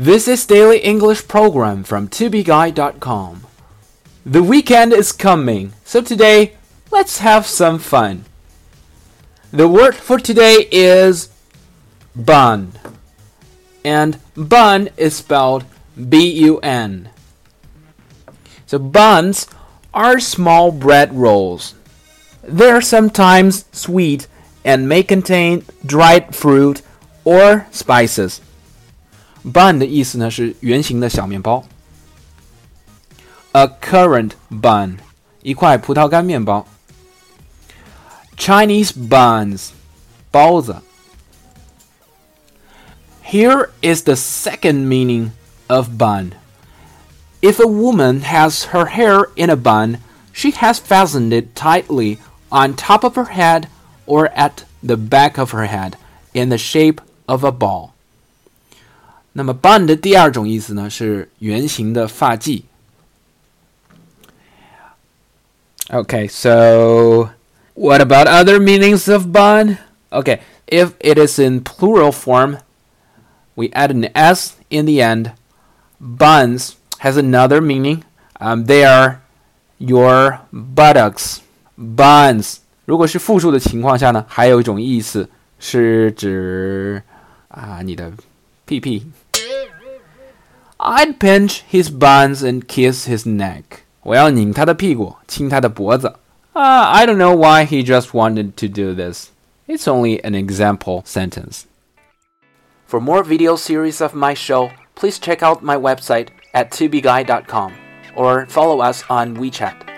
This is Daily English Program from tobeguide.com. The weekend is coming, so today let's have some fun. The word for today is bun. And bun is spelled B U N. So buns are small bread rolls. They're sometimes sweet and may contain dried fruit or spices Bun 的意思呢是圆形的小面包。A currant bun，一块葡萄干面包。Chinese buns，包子。Here is the second meaning of bun. If a woman has her hair in a bun, she has fastened it tightly on top of her head or at the back of her head in the shape of a ball. 那么 bun 的第二种意思呢是圆形的发髻。Okay, so what about other meanings of bun? Okay, if it is in plural form, we add an s in the end. Buns has another meaning. Um, they are your buttocks. Buns 如果是复数的情况下呢，还有一种意思是指啊你的 屁屁。I'd pinch his buns and kiss his neck. 我要拧他的屁股，亲他的脖子。Uh, I don't know why he just wanted to do this. It's only an example sentence. For more video series of my show, please check out my website at tubeguy.com or follow us on WeChat.